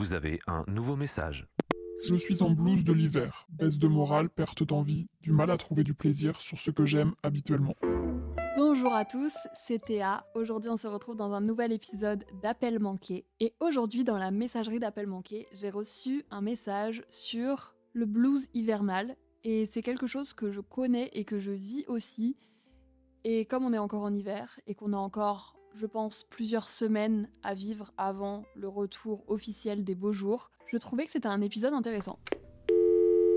Vous avez un nouveau message. Je suis en blues de l'hiver, baisse de morale, perte d'envie, du mal à trouver du plaisir sur ce que j'aime habituellement. Bonjour à tous, c'est Théa. Aujourd'hui, on se retrouve dans un nouvel épisode d'Appel manqué. Et aujourd'hui, dans la messagerie d'Appel manqué, j'ai reçu un message sur le blues hivernal. Et c'est quelque chose que je connais et que je vis aussi. Et comme on est encore en hiver et qu'on a encore, je pense, plusieurs semaines à vivre avant le retour officiel des beaux jours, je trouvais que c'était un épisode intéressant.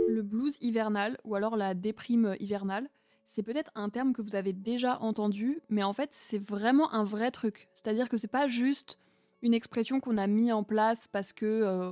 Le blues hivernal, ou alors la déprime hivernale, c'est peut-être un terme que vous avez déjà entendu, mais en fait, c'est vraiment un vrai truc. C'est-à-dire que c'est pas juste une expression qu'on a mis en place parce que euh,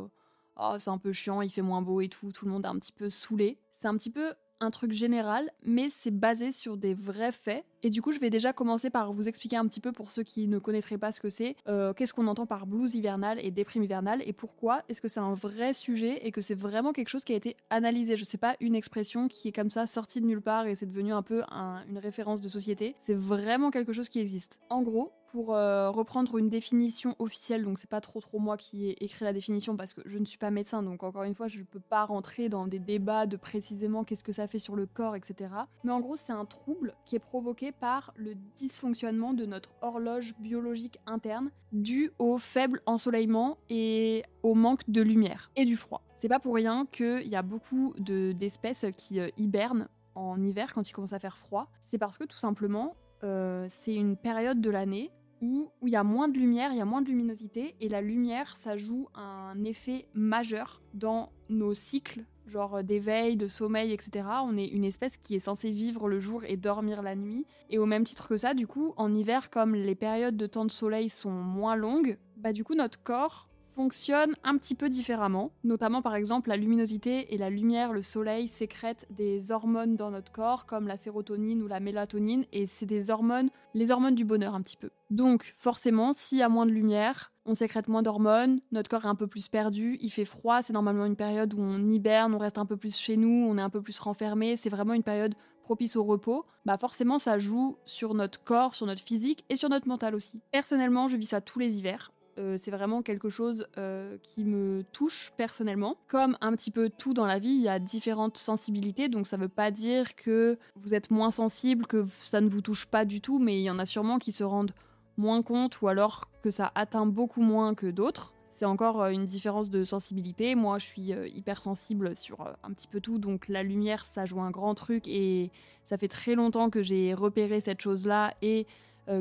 oh, c'est un peu chiant, il fait moins beau et tout, tout le monde est un petit peu saoulé. C'est un petit peu un truc général, mais c'est basé sur des vrais faits. Et du coup, je vais déjà commencer par vous expliquer un petit peu pour ceux qui ne connaîtraient pas ce que c'est, euh, qu'est-ce qu'on entend par blues hivernal et déprime hivernale, et pourquoi est-ce que c'est un vrai sujet et que c'est vraiment quelque chose qui a été analysé. Je sais pas une expression qui est comme ça sortie de nulle part et c'est devenu un peu un- une référence de société. C'est vraiment quelque chose qui existe. En gros, pour euh, reprendre une définition officielle, donc c'est pas trop trop moi qui ai écrit la définition parce que je ne suis pas médecin, donc encore une fois je peux pas rentrer dans des débats de précisément qu'est-ce que ça fait sur le corps, etc. Mais en gros c'est un trouble qui est provoqué par le dysfonctionnement de notre horloge biologique interne dû au faible ensoleillement et au manque de lumière et du froid. C'est pas pour rien qu'il y a beaucoup de- d'espèces qui euh, hibernent en hiver quand il commence à faire froid. C'est parce que tout simplement euh, c'est une période de l'année où il y a moins de lumière, il y a moins de luminosité, et la lumière, ça joue un effet majeur dans nos cycles, genre euh, d'éveil, de sommeil, etc. On est une espèce qui est censée vivre le jour et dormir la nuit. Et au même titre que ça, du coup, en hiver, comme les périodes de temps de soleil sont moins longues, bah du coup, notre corps fonctionne un petit peu différemment. Notamment, par exemple, la luminosité et la lumière, le soleil sécrètent des hormones dans notre corps, comme la sérotonine ou la mélatonine, et c'est des hormones, les hormones du bonheur un petit peu. Donc, forcément, s'il y a moins de lumière, on sécrète moins d'hormones, notre corps est un peu plus perdu, il fait froid, c'est normalement une période où on hiberne, on reste un peu plus chez nous, on est un peu plus renfermé, c'est vraiment une période propice au repos, bah forcément ça joue sur notre corps, sur notre physique et sur notre mental aussi. Personnellement, je vis ça tous les hivers. Euh, c'est vraiment quelque chose euh, qui me touche personnellement. Comme un petit peu tout dans la vie, il y a différentes sensibilités, donc ça veut pas dire que vous êtes moins sensible, que ça ne vous touche pas du tout, mais il y en a sûrement qui se rendent moins compte ou alors que ça atteint beaucoup moins que d'autres. C'est encore euh, une différence de sensibilité. Moi, je suis hypersensible sur un petit peu tout, donc la lumière, ça joue un grand truc et ça fait très longtemps que j'ai repéré cette chose-là et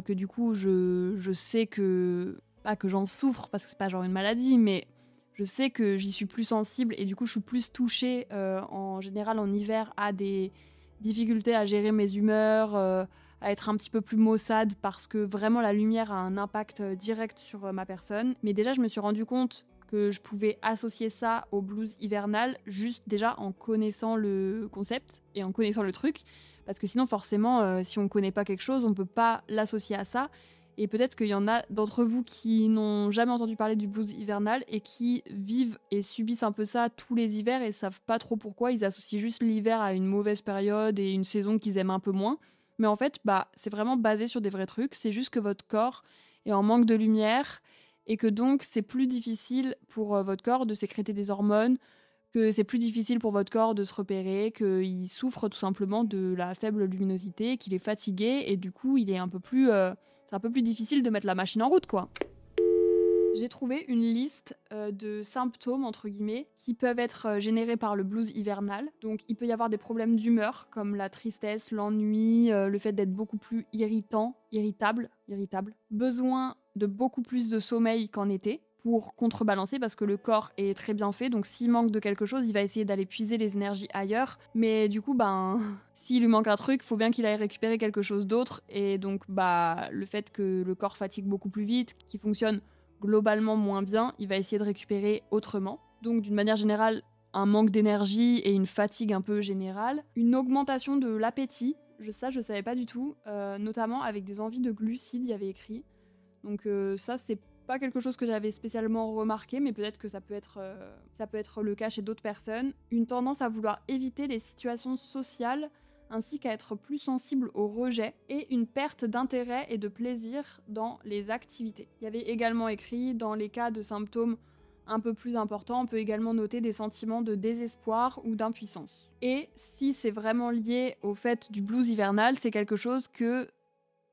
que du coup, je, je sais que pas que j'en souffre parce que c'est pas genre une maladie, mais je sais que j'y suis plus sensible et du coup je suis plus touchée euh, en général en hiver à des difficultés à gérer mes humeurs, euh, à être un petit peu plus maussade parce que vraiment la lumière a un impact direct sur euh, ma personne. Mais déjà je me suis rendu compte que je pouvais associer ça au blues hivernal juste déjà en connaissant le concept et en connaissant le truc parce que sinon forcément si on connaît pas quelque chose on peut pas l'associer à ça Et peut-être qu'il y en a d'entre vous qui n'ont jamais entendu parler du blues hivernal et qui vivent et subissent un peu ça tous les hivers et savent pas trop pourquoi. Ils associent juste l'hiver à une mauvaise période et une saison qu'ils aiment un peu moins. Mais en fait, bah, c'est vraiment basé sur des vrais trucs. C'est juste que votre corps est en manque de lumière et que donc c'est plus difficile pour euh, votre corps de sécréter des hormones, que c'est plus difficile pour votre corps de se repérer, qu'il souffre tout simplement de la faible luminosité, qu'il est fatigué et du coup il est un peu plus, euh, c'est un peu plus difficile de mettre la machine en route quoi. J'ai trouvé une liste euh, de symptômes, entre guillemets, qui peuvent être euh, générés par le blues hivernal. Donc, il peut y avoir des problèmes d'humeur, comme la tristesse, l'ennui, le fait d'être beaucoup plus irritant, irritable, irritable. Besoin de beaucoup plus de sommeil qu'en été pour contrebalancer parce que le corps est très bien fait. Donc s'il manque de quelque chose, il va essayer d'aller puiser les énergies ailleurs. Mais du coup, ben, s'il lui manque un truc, faut bien qu'il aille récupérer quelque chose d'autre. Et donc, bah, le fait que le corps fatigue beaucoup plus vite, qu'il fonctionne globalement moins bien, il va essayer de récupérer autrement. Donc d'une manière générale, un manque d'énergie et une fatigue un peu générale. Une augmentation de l'appétit. Je, ça, je savais pas du tout. Euh, notamment avec des envies de glucides, il y avait écrit. Donc euh, ça, c'est pas quelque chose que j'avais spécialement remarqué, mais peut-être que ça peut être, euh, ça peut être le cas chez d'autres personnes. Une tendance à vouloir éviter les situations sociales ainsi qu'à être plus sensible au rejet et une perte d'intérêt et de plaisir dans les activités. Il y avait également écrit dans les cas de symptômes un peu plus importants, on peut également noter des sentiments de désespoir ou d'impuissance. Et si c'est vraiment lié au fait du blues hivernal, c'est quelque chose que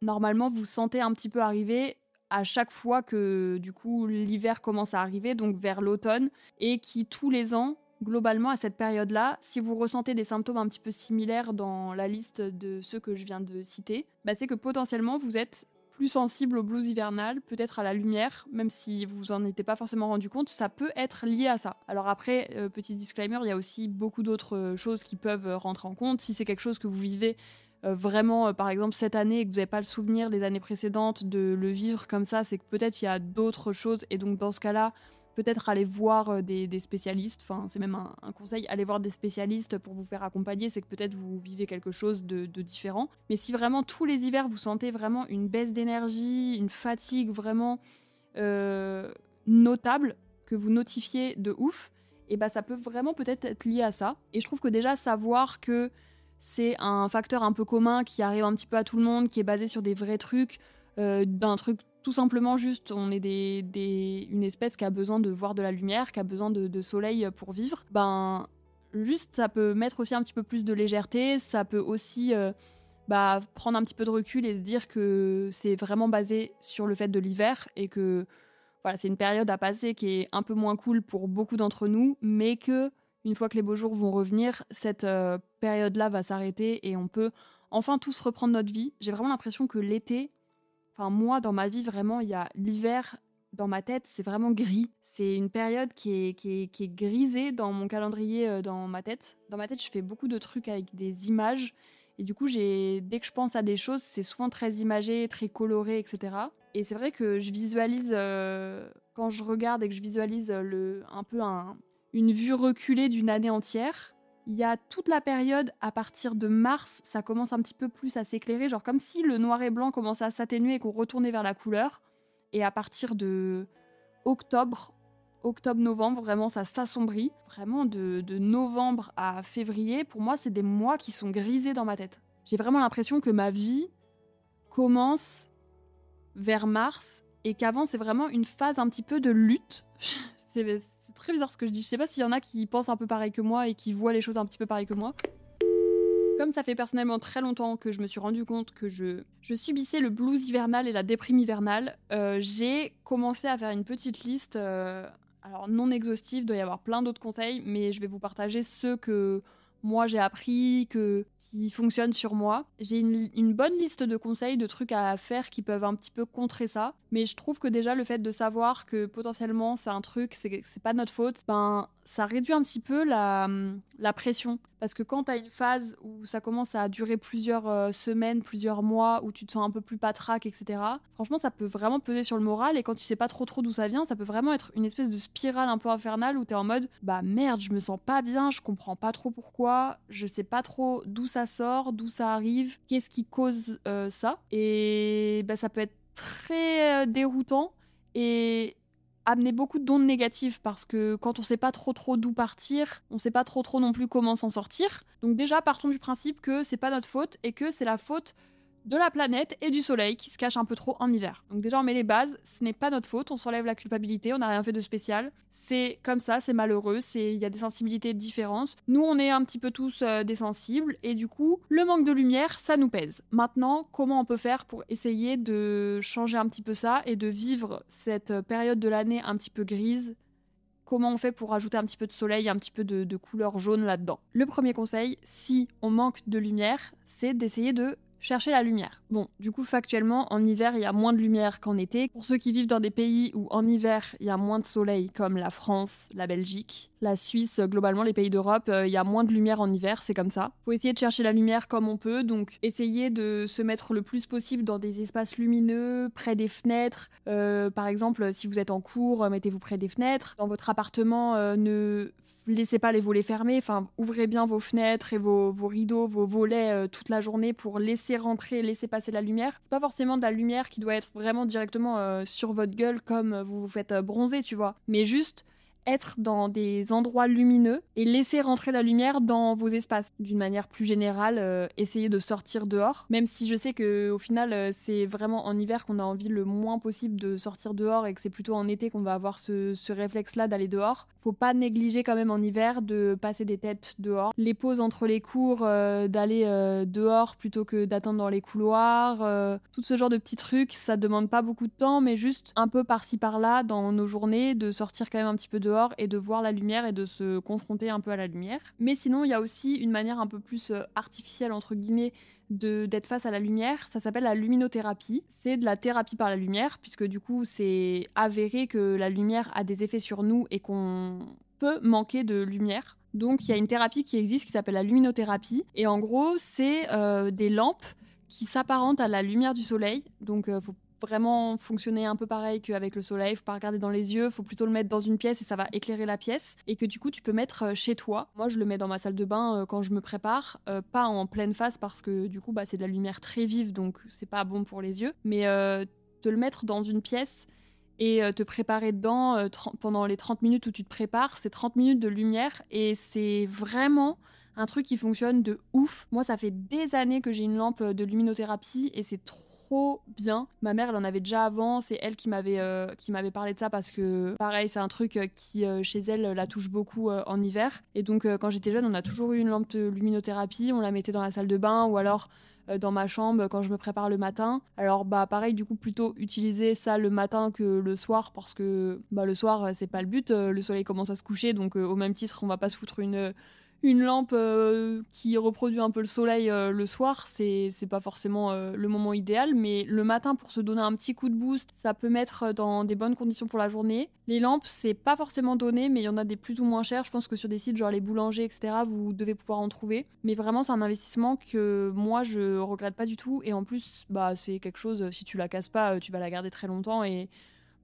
normalement vous sentez un petit peu arriver à chaque fois que du coup l'hiver commence à arriver, donc vers l'automne, et qui tous les ans, globalement à cette période-là, si vous ressentez des symptômes un petit peu similaires dans la liste de ceux que je viens de citer, bah c'est que potentiellement vous êtes plus sensible au blues hivernal, peut-être à la lumière, même si vous vous en étiez pas forcément rendu compte, ça peut être lié à ça. Alors après, euh, petit disclaimer, il y a aussi beaucoup d'autres choses qui peuvent rentrer en compte. Si c'est quelque chose que vous vivez euh, vraiment, euh, par exemple, cette année et que vous n'avez pas le souvenir des années précédentes de le vivre comme ça, c'est que peut-être il y a d'autres choses. Et donc, dans ce cas-là, peut-être aller voir euh, des, spécialistes. Enfin, c'est même un, conseil, aller voir des spécialistes pour vous faire accompagner. C'est que peut-être vous vivez quelque chose de, différent. Mais si vraiment tous les hivers vous sentez vraiment une baisse d'énergie, une fatigue vraiment notable, que vous notifiez de ouf, et eh ben ça peut vraiment peut-être être lié à ça. Et je trouve que déjà savoir que c'est un facteur un peu commun qui arrive un petit peu à tout le monde, qui est basé sur des vrais trucs, euh, d'un truc tout simplement juste, on est des, une espèce qui a besoin de voir de la lumière, qui a besoin de, soleil pour vivre. Ben, juste, ça peut mettre aussi un petit peu plus de légèreté, ça peut aussi euh, bah, prendre un petit peu de recul et se dire que c'est vraiment basé sur le fait de l'hiver et que voilà, c'est une période à passer qui est un peu moins cool pour beaucoup d'entre nous, mais que une fois que les beaux jours vont revenir, cette euh, période-là va s'arrêter et on peut enfin tous reprendre notre vie. J'ai vraiment l'impression que l'été, enfin moi dans ma vie vraiment, il y a l'hiver dans ma tête, c'est vraiment gris. C'est une période qui est, qui, est, grisée dans mon calendrier, euh, dans ma tête. Dans ma tête, je fais beaucoup de trucs avec des images. Et du coup, dès que je pense à des choses, c'est souvent très imagé, très coloré, etc. Et c'est vrai que je visualise, euh, quand je regarde et que je visualise le, un peu un, une vue reculée d'une année entière. Il y a toute la période à partir de mars, ça commence un petit peu plus à s'éclairer, genre comme si le noir et blanc commençait à s'atténuer et qu'on retournait vers la couleur. Et à partir de octobre, octobre-novembre, vraiment ça s'assombrit. Vraiment de, novembre à février, pour moi c'est des mois qui sont grisés dans ma tête. J'ai vraiment l'impression que ma vie commence vers mars et qu'avant c'est vraiment une phase un petit peu de lutte. très bizarre ce que je dis. Je sais pas s'il y en a qui pensent un peu pareil que moi et qui voient les choses un petit peu pareil que moi. Comme ça fait personnellement très longtemps que je me suis rendu compte que je, je subissais le blues hivernal et la déprime hivernale, euh, j'ai commencé à faire une petite liste, euh, alors non exhaustive, doit y avoir plein d'autres conseils, mais je vais vous partager ceux que moi j'ai appris, que, qui fonctionnent sur moi. J'ai une, bonne liste de conseils, de trucs à faire qui peuvent un petit peu contrer ça. Mais je trouve que déjà le fait de savoir que potentiellement c'est un truc, c'est pas notre faute, ben ça réduit un petit peu la, la pression. Parce que quand tu as une phase où ça commence à durer plusieurs euh, semaines, plusieurs mois, où tu te sens un peu plus patraque, etc., franchement, ça peut vraiment peser sur le moral. Et quand tu sais pas trop trop d'où ça vient, ça peut vraiment être une espèce de spirale un peu infernale où tu es en mode bah merde, je me sens pas bien, je comprends pas trop pourquoi, je sais pas trop d'où ça sort, d'où ça arrive, qu'est-ce qui cause euh, ça? Et bah, ça peut être très déroutant et amener beaucoup d'ondes négatives parce que quand on sait pas trop trop d'où partir, on sait pas trop trop non plus comment s'en sortir. Donc déjà partons du principe que c'est pas notre faute et que c'est la faute de la planète et du soleil qui se cachent un peu trop en hiver. Donc déjà on met les bases, ce n'est pas notre faute, on s'enlève la culpabilité, on n'a rien fait de spécial. C'est comme ça, c'est malheureux, c'est il y a des sensibilités différentes. Nous on est un petit peu tous euh, des sensibles et du coup le manque de lumière ça nous pèse. Maintenant comment on peut faire pour essayer de changer un petit peu ça et de vivre cette période de l'année un petit peu grise? Comment on fait pour ajouter un petit peu de soleil, un petit peu de couleur jaune là-dedans? Le premier conseil, si on manque de lumière, c'est d'essayer de chercher la lumière. Bon, du coup, factuellement, en hiver, il y a moins de lumière qu'en été. Pour ceux qui vivent dans des pays où en hiver, il y a moins de soleil, comme la France, la Belgique, la Suisse, globalement, les pays d'Europe, euh, il y a moins de lumière en hiver, c'est comme ça. Faut essayer de chercher la lumière comme on peut, donc essayer de se mettre le plus possible dans des espaces lumineux, près des fenêtres. Euh, par exemple, si vous êtes en cours, mettez-vous près des fenêtres. Dans votre appartement, euh, ne laissez pas les volets fermés, enfin ouvrez bien vos fenêtres et vos, rideaux, vos volets euh, toute la journée pour laisser rentrer, laisser passer la lumière. C'est pas forcément de la lumière qui doit être vraiment directement euh, sur votre gueule comme vous vous faites euh, bronzer, tu vois, mais juste être dans des endroits lumineux et laisser rentrer la lumière dans vos espaces. D'une manière plus générale, euh, essayer de sortir dehors, même si je sais que au final euh, c'est vraiment en hiver qu'on a envie le moins possible de sortir dehors et que c'est plutôt en été qu'on va avoir ce, réflexe-là d'aller dehors. Faut pas négliger quand même en hiver de passer des têtes dehors. Les pauses entre les cours, euh, d'aller dehors plutôt que d'attendre dans les couloirs, tout ce genre de petits trucs, ça demande pas beaucoup de temps, mais juste un peu par-ci par-là dans nos journées, de sortir quand même un petit peu dehors et de voir la lumière et de se confronter un peu à la lumière. Mais sinon, il y a aussi une manière un peu plus euh, artificielle, entre guillemets, d'être face à la lumière. Ça s'appelle la luminothérapie. C'est de la thérapie par la lumière, puisque du coup, c'est avéré que la lumière a des effets sur nous et qu'on peut manquer de lumière. Donc, il y a une thérapie qui existe qui s'appelle la luminothérapie. Et en gros, c'est euh, des lampes qui s'apparentent à la lumière du soleil. Donc, euh, faut vraiment fonctionner un peu pareil qu'avec le soleil. Faut pas regarder dans les yeux, faut plutôt le mettre dans une pièce et ça va éclairer la pièce. Et que du coup, tu peux mettre euh, chez toi. Moi, je le mets dans ma salle de bain euh, quand je me prépare, euh, pas en pleine face parce que du coup, bah, c'est de la lumière très vive, donc c'est pas bon pour les yeux. Mais te le mettre dans une pièce et te préparer dedans pendant les 30 minutes où tu te prépares, c'est 30 minutes de lumière et c'est vraiment un truc qui fonctionne de ouf. Moi, ça fait des années que j'ai une lampe de luminothérapie et c'est trop trop bien. Ma mère, elle en avait déjà avant. C'est elle qui m'avait euh, parlé de ça parce que pareil, c'est un truc euh, qui euh, chez elle la touche beaucoup en hiver. Et donc quand j'étais jeune, on a toujours eu une lampe de luminothérapie. On la mettait dans la salle de bain ou alors dans ma chambre quand je me prépare le matin. Alors bah pareil du coup plutôt utiliser ça le matin que le soir parce que bah le soir c'est pas le but, le soleil commence à se coucher donc au même titre on va pas se foutre une une lampe euh, qui reproduit un peu le soleil euh, le soir, c'est pas forcément euh, le moment idéal, mais le matin pour se donner un petit coup de boost, ça peut mettre dans des bonnes conditions pour la journée. Les lampes, c'est pas forcément donné, mais il y en a des plus ou moins chères. Je pense que sur des sites genre les boulangers, etc., vous devez pouvoir en trouver. Mais vraiment, c'est un investissement que moi je regrette pas du tout. Et en plus, bah c'est quelque chose, si tu la casses pas, tu vas la garder très longtemps et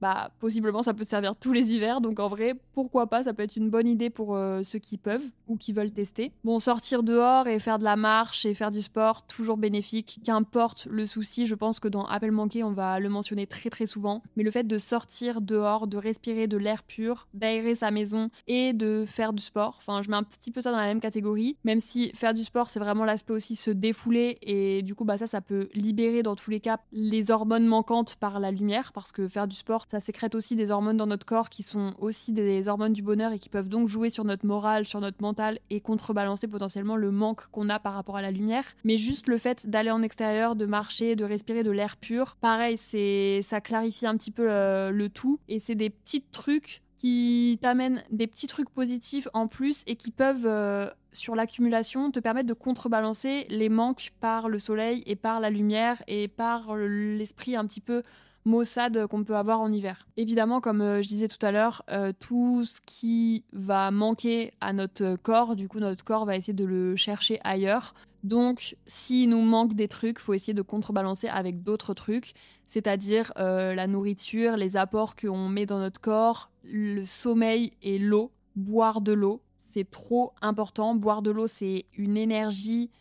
bah, possiblement ça peut servir tous les hivers. Donc en vrai, pourquoi pas, ça peut être une bonne idée pour euh, ceux qui peuvent ou qui veulent tester. Bon, sortir dehors et faire de la marche et faire du sport, toujours bénéfique. Qu'importe le souci, je pense que dans Appel manqué, on va le mentionner très très souvent. Mais le fait de sortir dehors, de respirer de l'air pur, d'aérer sa maison et de faire du sport, enfin je mets un petit peu ça dans la même catégorie. Même si faire du sport, c'est vraiment l'aspect aussi se défouler et du coup, bah ça, ça peut libérer dans tous les cas les hormones manquantes par la lumière parce que faire du sport, ça sécrète aussi des hormones dans notre corps qui sont aussi des hormones du bonheur et qui peuvent donc jouer sur notre morale, sur notre mental et contrebalancer potentiellement le manque qu'on a par rapport à la lumière. Mais juste le fait d'aller en extérieur, de marcher, de respirer de l'air pur, pareil, c'est ça clarifie un petit peu euh, le, tout et c'est des petits trucs qui t'amènent des petits trucs positifs en plus et qui peuvent, euh, sur l'accumulation, te permettre de contrebalancer les manques par le soleil et par la lumière et par l'esprit un petit peu maussade qu'on peut avoir en hiver. Évidemment, comme euh, je disais tout à l'heure, euh, tout ce qui va manquer à notre corps, du coup notre corps va essayer de le chercher ailleurs. Donc, s'il nous manque des trucs, faut essayer de contrebalancer avec d'autres trucs, c'est-à-dire euh, la nourriture, les apports qu'on met dans notre corps, le sommeil et l'eau. Boire de l'eau, c'est trop important. Boire de l'eau, c'est une énergie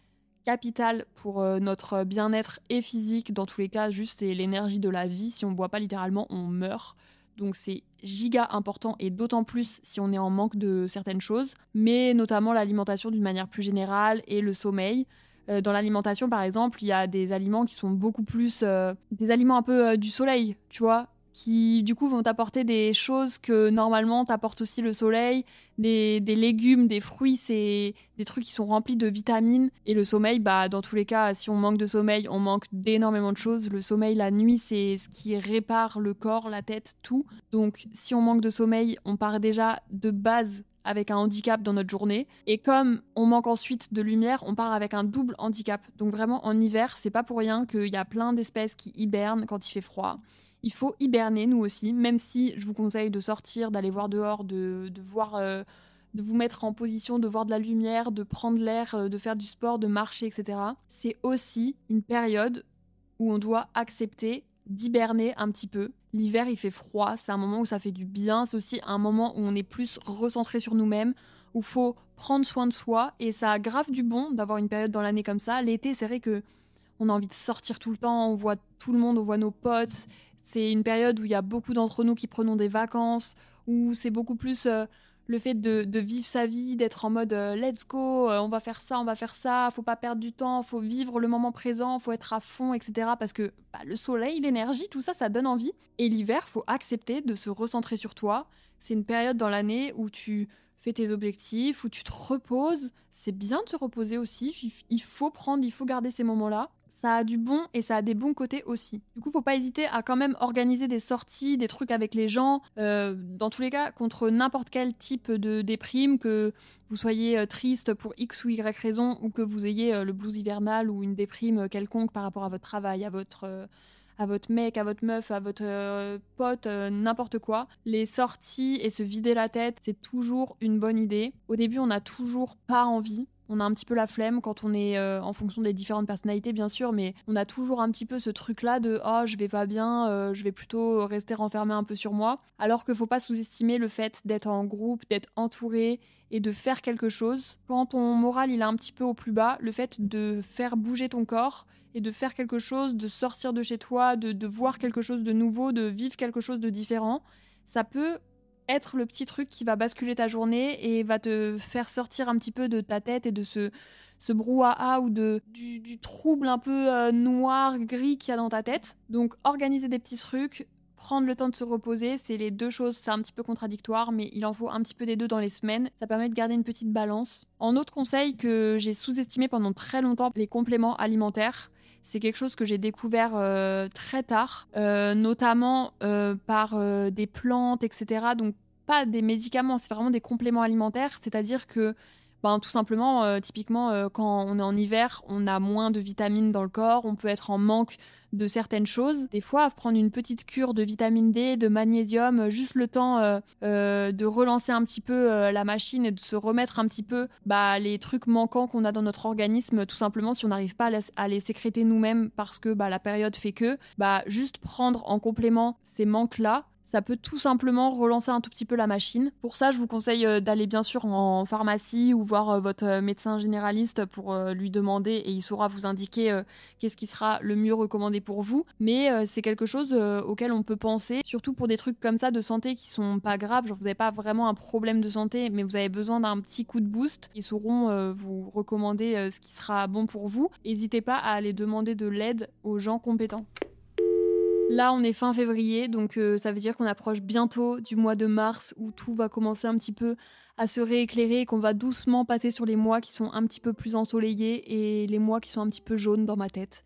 capital pour euh, notre bien-être et physique. Dans tous les cas, juste c'est l'énergie de la vie. Si on ne boit pas littéralement, on meurt. Donc c'est giga important et d'autant plus si on est en manque de certaines choses, mais notamment l'alimentation d'une manière plus générale et le sommeil. Euh, dans l'alimentation, par exemple, il y a des aliments qui sont beaucoup plus euh, des aliments un peu du soleil, tu vois, qui du coup vont t'apporter des choses que normalement t'apporte aussi le soleil, des, légumes, des fruits, c'est des trucs qui sont remplis de vitamines. Et le sommeil, bah dans tous les cas, si on manque de sommeil, on manque d'énormément de choses. Le sommeil la nuit, c'est ce qui répare le corps, la tête, tout. Donc si on manque de sommeil, on part déjà de base avec un handicap dans notre journée. Et comme on manque ensuite de lumière, on part avec un double handicap. Donc vraiment en hiver, c'est pas pour rien qu'il y a plein d'espèces qui hibernent quand il fait froid il faut hiberner, nous aussi, même si je vous conseille de sortir, d'aller voir dehors, de, voir, euh, de vous mettre en position, de voir de la lumière, de prendre l'air, euh, de faire du sport, de marcher, etc. C'est aussi une période où on doit accepter d'hiberner un petit peu. L'hiver, il fait froid, c'est un moment où ça fait du bien, c'est aussi un moment où on est plus recentré sur nous-mêmes, où faut prendre soin de soi, et ça a grave du bon d'avoir une période dans l'année comme ça. L'été, c'est vrai que on a envie de sortir tout le temps, on voit tout le monde, on voit nos potes, c'est une période où il y a beaucoup d'entre nous qui prenons des vacances, où c'est beaucoup plus euh, le fait de, vivre sa vie, d'être en mode euh, let's go, euh, on va faire ça, on va faire ça, faut pas perdre du temps, faut vivre le moment présent, faut être à fond, etc. Parce que bah, le soleil, l'énergie, tout ça, ça donne envie. Et l'hiver, faut accepter de se recentrer sur toi. C'est une période dans l'année où tu fais tes objectifs, où tu te reposes. C'est bien de se reposer aussi. Il faut prendre, il faut garder ces moments-là ça a du bon et ça a des bons côtés aussi. Du coup, faut pas hésiter à quand même organiser des sorties, des trucs avec les gens. Euh, dans tous les cas, contre n'importe quel type de déprime, que vous soyez euh, triste pour X ou Y raison, ou que vous ayez euh, le blues hivernal ou une déprime quelconque par rapport à votre travail, à votre à votre mec, à votre meuf, à votre pote, n'importe quoi. Les sorties et se vider la tête, c'est toujours une bonne idée. Au début, on n'a toujours pas envie on a un petit peu la flemme quand on est euh, en fonction des différentes personnalités, bien sûr, mais on a toujours un petit peu ce truc-là de oh, je vais pas bien, euh, je vais plutôt rester renfermé un peu sur moi. Alors qu'il faut pas sous-estimer le fait d'être en groupe, d'être entouré et de faire quelque chose. Quand ton moral il est un petit peu au plus bas, le fait de faire bouger ton corps et de faire quelque chose, de sortir de chez toi, de, de voir quelque chose de nouveau, de vivre quelque chose de différent, ça peut être le petit truc qui va basculer ta journée et va te faire sortir un petit peu de ta tête et de ce, ce brouhaha ou de, du, trouble un peu euh, noir, gris qu'il y a dans ta tête. Donc organiser des petits trucs, prendre le temps de se reposer, c'est les deux choses, c'est un petit peu contradictoire, mais il en faut un petit peu des deux dans les semaines. Ça permet de garder une petite balance. En autre conseil que j'ai sous-estimé pendant très longtemps, les compléments alimentaires. C'est quelque chose que j'ai découvert euh, très tard, euh, notamment par des plantes, etc. Donc pas des médicaments, c'est vraiment des compléments alimentaires, c'est-à-dire que ben, tout simplement, euh, typiquement, euh, quand on est en hiver, on a moins de vitamines dans le corps, on peut être en manque de certaines choses. Des fois, prendre une petite cure de vitamine D, de magnésium, juste le temps euh, de relancer un petit peu la machine et de se remettre un petit peu bah, les trucs manquants qu'on a dans notre organisme, tout simplement si on n'arrive pas à les, sécréter nous-mêmes parce que bah, la période fait que, bah, juste prendre en complément ces manques-là, ça peut tout simplement relancer un tout petit peu la machine. Pour ça, je vous conseille euh, d'aller bien sûr en pharmacie ou voir euh, votre euh, médecin généraliste pour lui demander et il saura vous indiquer qu'est-ce qui sera le mieux recommandé pour vous. Mais c'est quelque chose auquel on peut penser, surtout pour des trucs comme ça de santé qui sont pas graves. Genre vous n'avez pas vraiment un problème de santé, mais vous avez besoin d'un petit coup de boost. Ils sauront vous recommander ce qui sera bon pour vous. N'hésitez pas à aller demander de l'aide aux gens compétents. Là, on est fin février, donc euh, ça veut dire qu'on approche bientôt du mois de mars où tout va commencer un petit peu à se rééclairer et qu'on va doucement passer sur les mois qui sont un petit peu plus ensoleillés et les mois qui sont un petit peu jaunes dans ma tête.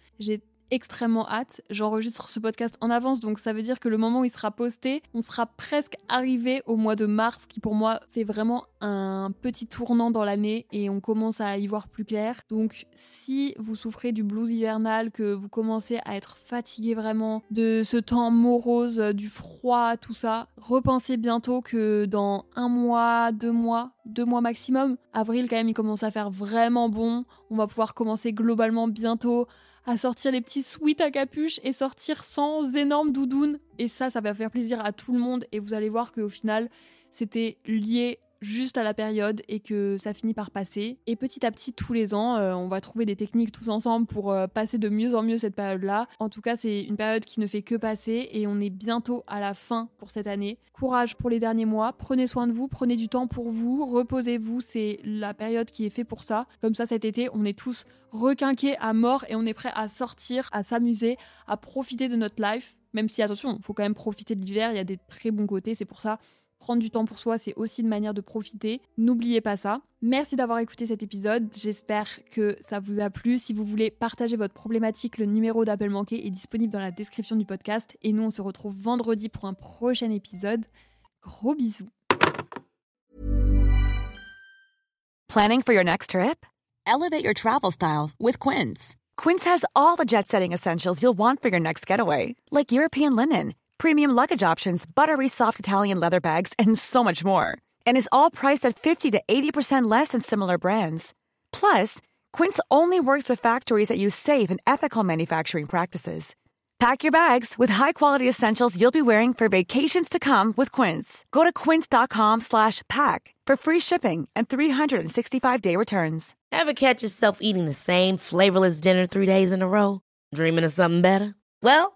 Extrêmement hâte. J'enregistre ce podcast en avance, donc ça veut dire que le moment où il sera posté, on sera presque arrivé au mois de mars, qui pour moi fait vraiment un petit tournant dans l'année et on commence à y voir plus clair. Donc si vous souffrez du blues hivernal, que vous commencez à être fatigué vraiment de ce temps morose, du froid, tout ça, repensez bientôt que dans un mois, deux mois, deux mois maximum, avril quand même il commence à faire vraiment bon. On va pouvoir commencer globalement bientôt à sortir les petits sweats à capuche et sortir sans énorme doudoune. Et ça, ça va faire plaisir à tout le monde et vous allez voir qu'au final, c'était lié juste à la période et que ça finit par passer. Et petit à petit, tous les ans, euh, on va trouver des techniques tous ensemble pour euh, passer de mieux en mieux cette période-là. En tout cas, c'est une période qui ne fait que passer et on est bientôt à la fin pour cette année. Courage pour les derniers mois, prenez soin de vous, prenez du temps pour vous, reposez-vous, c'est la période qui est faite pour ça. Comme ça, cet été, on est tous requinqués à mort et on est prêt à sortir, à s'amuser, à profiter de notre life. Même si, attention, il faut quand même profiter de l'hiver, il y a des très bons côtés, c'est pour ça Prendre du temps pour soi, c'est aussi une manière de profiter. N'oubliez pas ça. Merci d'avoir écouté cet épisode. J'espère que ça vous a plu. Si vous voulez partager votre problématique, le numéro d'appel manqué est disponible dans la description du podcast. Et nous, on se retrouve vendredi pour un prochain épisode. Gros bisous. Planning for your next trip? Elevate your travel style with Quince. Quince has all the jet setting essentials you'll want for your next getaway, like European linen premium luggage options, buttery soft Italian leather bags, and so much more. And is all priced at 50 to 80% less than similar brands. Plus, Quince only works with factories that use safe and ethical manufacturing practices. Pack your bags with high-quality essentials you'll be wearing for vacations to come with Quince. Go to quince.com/pack for free shipping and 365-day returns. Ever catch yourself eating the same flavorless dinner 3 days in a row, dreaming of something better? Well,